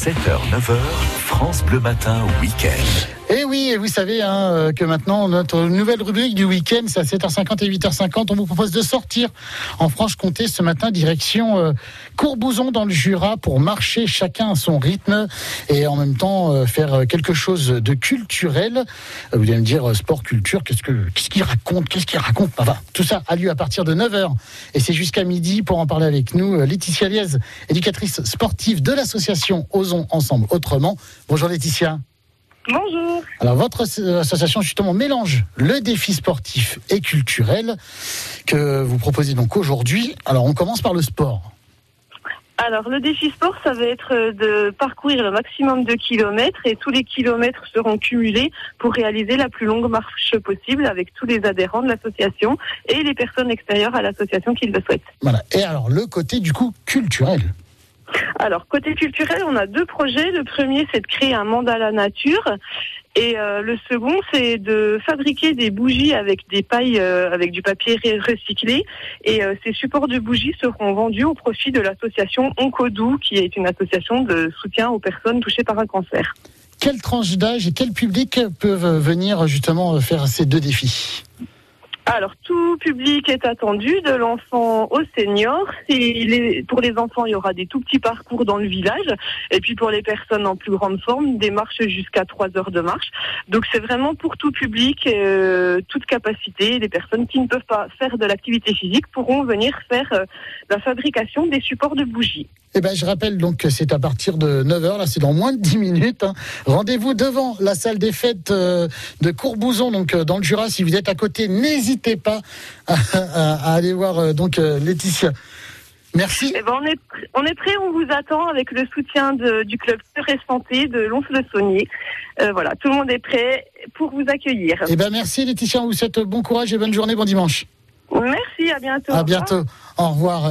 7h, 9h, France Bleu Matin, week-end. Et oui, vous savez hein, euh, que maintenant, notre nouvelle rubrique du week-end, c'est à 7h50 et 8h50. On vous propose de sortir en Franche-Comté ce matin, direction euh, Courbouzon dans le Jura, pour marcher chacun à son rythme et en même temps euh, faire quelque chose de culturel. Vous allez me dire, sport, culture, qu'est-ce que qu'est-ce qu'il raconte Qu'est-ce qu'il raconte? Tout ça a lieu à partir de 9h. Et c'est jusqu'à midi pour en parler avec nous. Laetitia Liez, éducatrice sportive de l'association Osons Ensemble Autrement. Bonjour Laetitia. Bonjour. Alors votre association justement mélange le défi sportif et culturel que vous proposez donc aujourd'hui. Alors on commence par le sport. Alors le défi sport, ça va être de parcourir le maximum de kilomètres et tous les kilomètres seront cumulés pour réaliser la plus longue marche possible avec tous les adhérents de l'association et les personnes extérieures à l'association qui le souhaitent. Voilà. Et alors le côté du coup culturel. Alors, côté culturel, on a deux projets. Le premier, c'est de créer un mandala nature. Et euh, le second, c'est de fabriquer des bougies avec des pailles, euh, avec du papier recyclé. Et euh, ces supports de bougies seront vendus au profit de l'association Oncodou, qui est une association de soutien aux personnes touchées par un cancer. Quelle tranche d'âge et quel public peuvent venir justement faire ces deux défis? Alors, tout public est attendu, de l'enfant au senior. pour les enfants, il y aura des tout petits parcours dans le village. Et puis pour les personnes en plus grande forme, des marches jusqu'à 3 heures de marche. Donc c'est vraiment pour tout public, euh, toute capacité. Les personnes qui ne peuvent pas faire de l'activité physique pourront venir faire euh, la fabrication des supports de bougies. Eh ben, je rappelle donc que c'est à partir de 9h, là c'est dans moins de 10 minutes. Hein. Rendez-vous devant la salle des fêtes euh, de Courbouzon, donc dans le Jura. Si vous êtes à côté, n'hésitez n'hésitez pas à, aller voir euh, donc euh, Laetitia. Merci. Eh ben, on, est, on est prêt, on vous attend avec le soutien du club Pure Santé de Lons-le-Saunier. Euh, voilà, tout le monde est prêt pour vous accueillir. Eh ben merci Laetitia, on vous souhaite bon courage et bonne journée, bon dimanche. Merci, à bientôt. À bientôt. Au revoir.